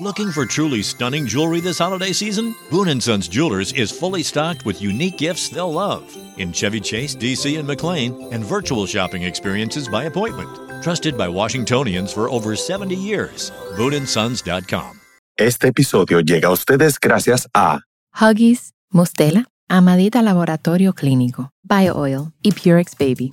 Looking for truly stunning jewelry this holiday season? Boon & Sons Jewelers is fully stocked with unique gifts they'll love in Chevy Chase, DC, and McLean, and virtual shopping experiences by appointment. Trusted by Washingtonians for over 70 years. BooneAndSons.com. Este episodio llega a ustedes gracias a Huggies, Mustela, Amadita Laboratorio Clínico, BioOil y Purex Baby.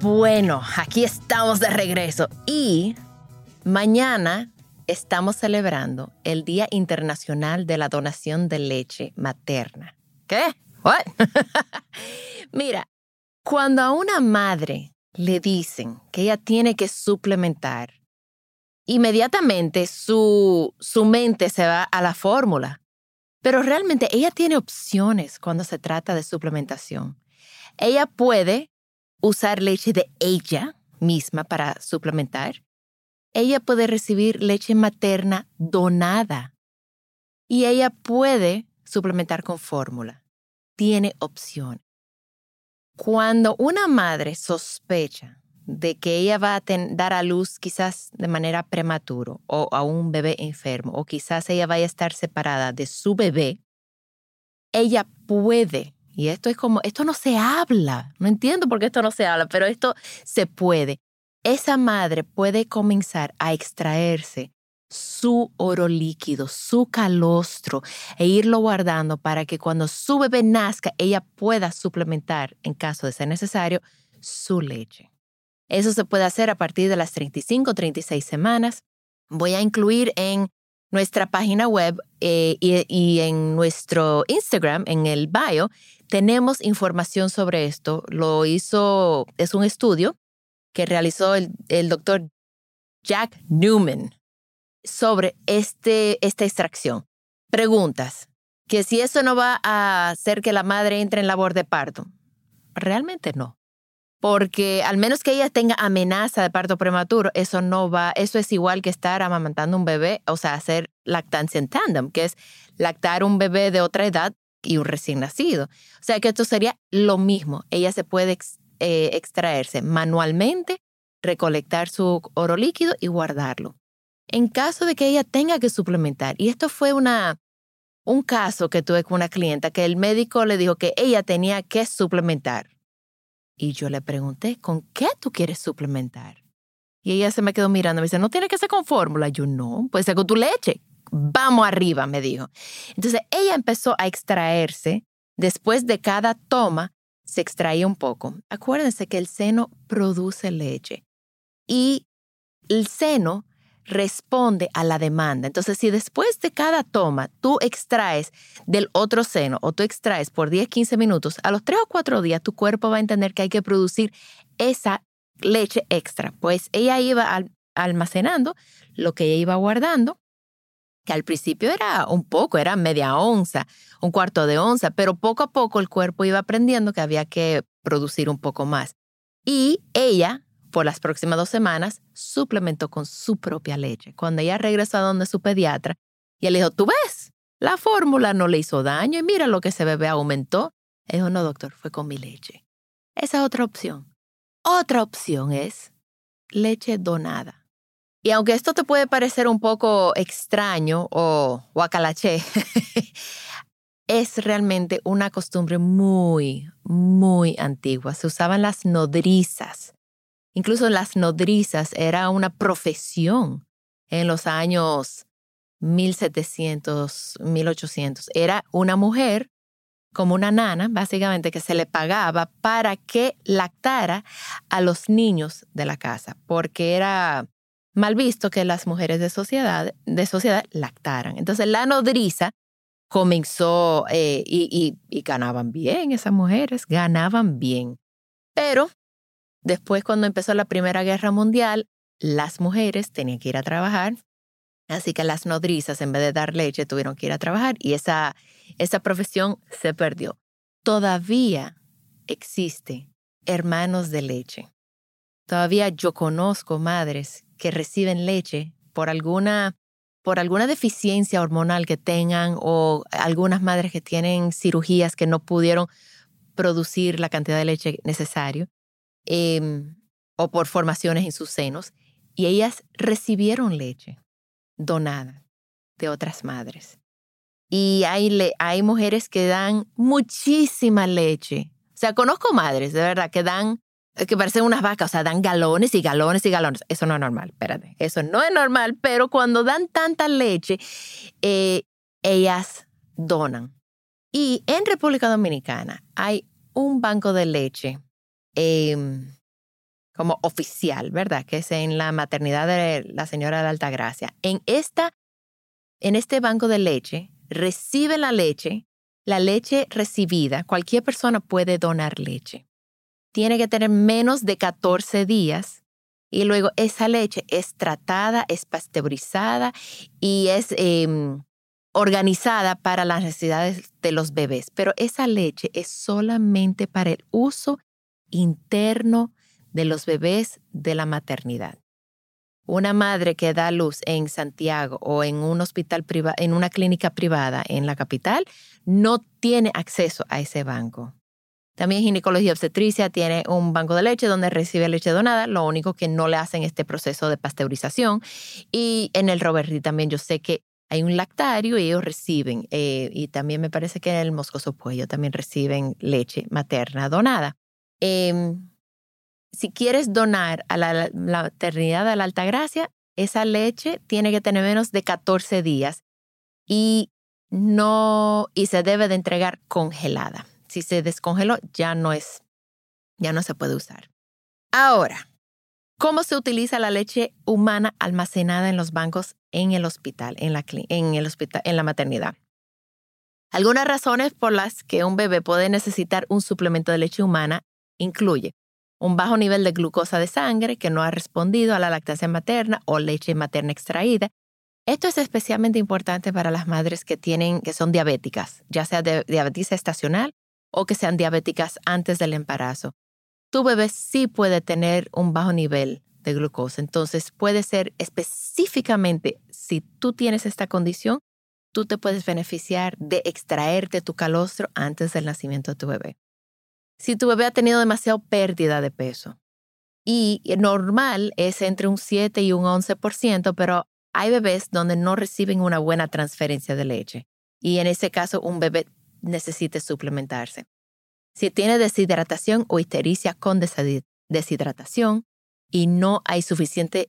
Bueno, aquí estamos de regreso y mañana estamos celebrando el Día Internacional de la Donación de Leche Materna. ¿Qué? What? Mira, cuando a una madre le dicen que ella tiene que suplementar, inmediatamente su, su mente se va a la fórmula. Pero realmente ella tiene opciones cuando se trata de suplementación. Ella puede usar leche de ella misma para suplementar. Ella puede recibir leche materna donada. Y ella puede suplementar con fórmula. Tiene opción. Cuando una madre sospecha de que ella va a dar a luz quizás de manera prematura o a un bebé enfermo o quizás ella vaya a estar separada de su bebé, ella puede y esto es como, esto no se habla. No entiendo por qué esto no se habla, pero esto se puede. Esa madre puede comenzar a extraerse su oro líquido, su calostro, e irlo guardando para que cuando su bebé nazca, ella pueda suplementar, en caso de ser necesario, su leche. Eso se puede hacer a partir de las 35 36 semanas. Voy a incluir en nuestra página web eh, y, en nuestro Instagram, en el bio, tenemos información sobre esto. Lo hizo, es un estudio que realizó el, el doctor Jack Newman sobre este, esta extracción. Preguntas, que si eso no va a hacer que la madre entre en labor de parto. Realmente no porque al menos que ella tenga amenaza de parto prematuro, eso no va, eso es igual que estar amamantando un bebé, o sea, hacer lactancia en tandem, que es lactar un bebé de otra edad y un recién nacido. O sea que esto sería lo mismo. Ella se puede eh, extraerse manualmente, recolectar su oro líquido y guardarlo. En caso de que ella tenga que suplementar, y esto fue una, un caso que tuve con una clienta que el médico le dijo que ella tenía que suplementar y yo le pregunté, ¿con qué tú quieres suplementar? Y ella se me quedó mirando, me dice, no tiene que ser con fórmula. Yo no, puede ser con tu leche. Vamos arriba, me dijo. Entonces ella empezó a extraerse. Después de cada toma, se extraía un poco. Acuérdense que el seno produce leche. Y el seno responde a la demanda. Entonces, si después de cada toma tú extraes del otro seno o tú extraes por 10, 15 minutos, a los 3 o 4 días tu cuerpo va a entender que hay que producir esa leche extra. Pues ella iba almacenando lo que ella iba guardando, que al principio era un poco, era media onza, un cuarto de onza, pero poco a poco el cuerpo iba aprendiendo que había que producir un poco más. Y ella por las próximas dos semanas, suplementó con su propia leche. Cuando ella regresó a donde su pediatra, y él dijo, tú ves, la fórmula no le hizo daño y mira lo que ese bebé aumentó. Él dijo, no, doctor, fue con mi leche. Esa es otra opción. Otra opción es leche donada. Y aunque esto te puede parecer un poco extraño o guacalaché, es realmente una costumbre muy, muy antigua. Se usaban las nodrizas Incluso las nodrizas era una profesión en los años 1700, 1800. Era una mujer como una nana, básicamente, que se le pagaba para que lactara a los niños de la casa, porque era mal visto que las mujeres de sociedad, de sociedad lactaran. Entonces la nodriza comenzó eh, y, y ganaban bien, esas mujeres ganaban bien. Pero Después, cuando empezó la Primera Guerra Mundial, las mujeres tenían que ir a trabajar Así que las nodrizas, en vez de dar leche, tuvieron que ir a trabajar y esa, esa profesión se perdió. Todavía existe hermanos de leche. Todavía yo conozco madres que reciben leche por alguna, por alguna deficiencia hormonal que tengan o algunas madres que tienen cirugías que no pudieron producir la cantidad de leche necesaria em, o por formaciones en sus senos y ellas recibieron leche donada de otras madres. Y hay, hay mujeres que dan muchísima leche. O sea, conozco madres, de verdad, que dan que parecen unas vacas, o sea, dan galones y galones y galones. Eso no es normal, espérate. Eso no es normal, pero cuando dan tanta leche, eh, ellas donan. Y en República Dominicana hay un banco de leche em, como oficial, ¿verdad? Que es en la maternidad de la señora de Altagracia. En, esta, en este banco de leche recibe la leche, la leche recibida, cualquier persona puede donar leche tiene que tener menos de 14 días y luego esa leche es tratada, es pasteurizada y es em, organizada para las necesidades de los bebés. Pero esa leche es solamente para el uso interno de los bebés de la maternidad. Una madre que da luz en Santiago o en un hospital en una clínica privada en la capital, no tiene acceso a ese banco. También ginecología obstetricia tiene un banco de leche donde recibe leche donada, lo único que no le hacen este proceso de pasteurización. Y en el Roberti también yo sé que hay un lactario y ellos reciben, eh, y también me parece que en el Moscoso Puello también reciben leche materna donada. Em, si quieres donar a la, maternidad de la Altagracia, esa leche tiene que tener menos de 14 días y no y se debe de entregar congelada si se descongeló, ya no es, ya no se puede usar. Ahora, ¿cómo se utiliza la leche humana almacenada en los bancos en el hospital, en la, en el hospital, en la maternidad? Algunas razones por las que un bebé puede necesitar un suplemento de leche humana incluye un bajo nivel de glucosa de sangre que no ha respondido a la lactancia materna o leche materna extraída. Esto es especialmente importante para las madres que tienen que son diabéticas, ya sea de diabetes estacional o que sean diabéticas antes del embarazo, tu bebé sí puede tener un bajo nivel de glucosa. Entonces puede ser específicamente, si tú tienes esta condición, tú te puedes beneficiar de extraerte tu calostro antes del nacimiento de tu bebé. Si tu bebé ha tenido demasiado pérdida de peso, y normal es entre un 7 y un 11%, pero hay bebés donde no reciben una buena transferencia de leche. Y en ese caso, un bebé necesite suplementarse. Si tiene deshidratación o histericia con deshidratación y no hay suficiente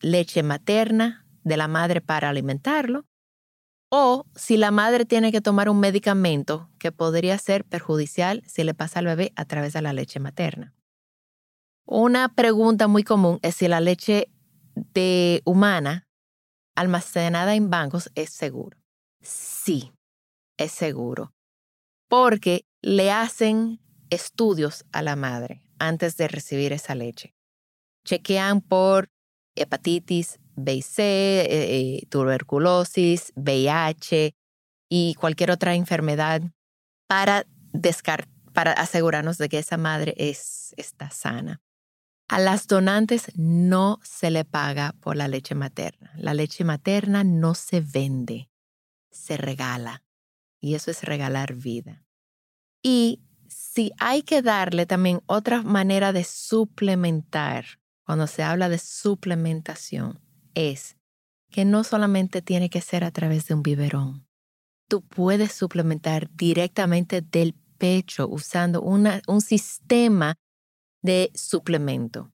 leche materna de la madre para alimentarlo, o si la madre tiene que tomar un medicamento que podría ser perjudicial si le pasa al bebé a través de la leche materna. Una pregunta muy común es si la leche de humana almacenada en bancos es seguro. Sí, es seguro, porque le hacen estudios a la madre antes de recibir esa leche. Chequean por hepatitis B y C, eh, eh, tuberculosis, VIH y cualquier otra enfermedad para, para asegurarnos de que esa madre es, está sana. A las donantes no se le paga por la leche materna. La leche materna no se vende, se regala y eso es regalar vida. Y si hay que darle también otra manera de suplementar, cuando se habla de suplementación, es que no solamente tiene que ser a través de un biberón. Tú puedes suplementar directamente del pecho usando un sistema de suplemento.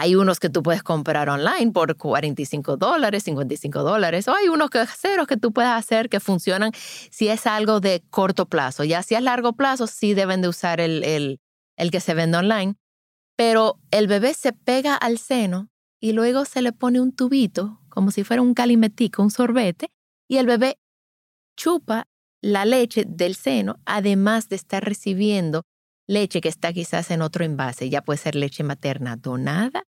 Hay unos que tú puedes comprar online por 45 dólares, 55 dólares, o hay unos caseros que tú puedes hacer que funcionan si es algo de corto plazo. Ya si es largo plazo, sí deben de usar el, el, el que se vende online. Pero el bebé se pega al seno y luego se le pone un tubito, como si fuera un calimetico, un sorbete, y el bebé chupa la leche del seno, además de estar recibiendo leche que está quizás en otro envase, ya puede ser leche materna donada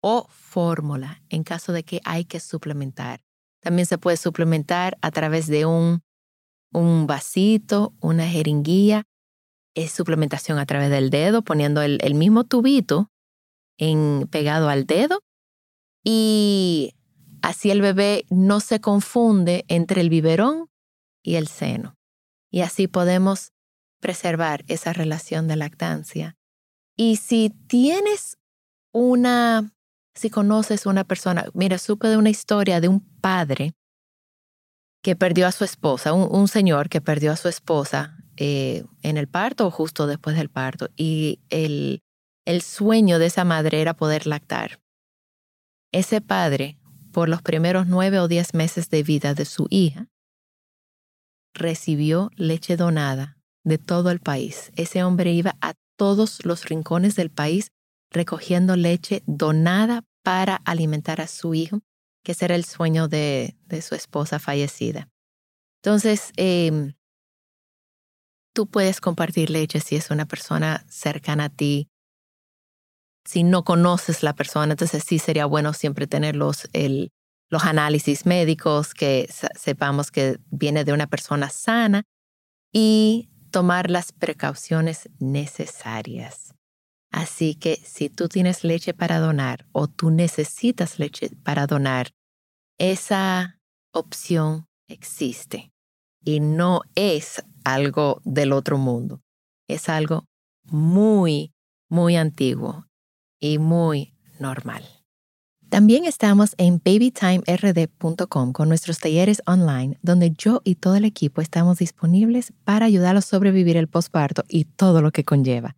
o fórmula en caso de que hay que suplementar. También se puede suplementar a través de un, un vasito, una jeringuilla. Es suplementación a través del dedo, poniendo el, mismo tubito en, pegado al dedo. Y así el bebé no se confunde entre el biberón y el seno. Y así podemos preservar esa relación de lactancia. Y si tienes una, si conoces una persona, mira, supe de una historia de un padre que perdió a su esposa, un, señor que perdió a su esposa eh, en el parto o justo después del parto. Y el, el sueño de esa madre era poder lactar. Ese padre, por los primeros nueve o diez meses de vida de su hija, recibió leche donada de todo el país. Ese hombre iba a todos los rincones del país recogiendo leche donada para alimentar a su hijo, que ese era el sueño de, su esposa fallecida. Entonces, em, tú puedes compartir leche si es una persona cercana a ti. Si no conoces la persona, entonces sí sería bueno siempre tener los, los análisis médicos, que sepamos que viene de una persona sana y tomar las precauciones necesarias. Así que si tú tienes leche para donar o tú necesitas leche para donar, esa opción existe y no es algo del otro mundo. Es algo muy, muy antiguo y muy normal. También estamos en babytimerd.com con nuestros talleres online, donde yo y todo el equipo estamos disponibles para ayudarlos a sobrevivir el posparto y todo lo que conlleva.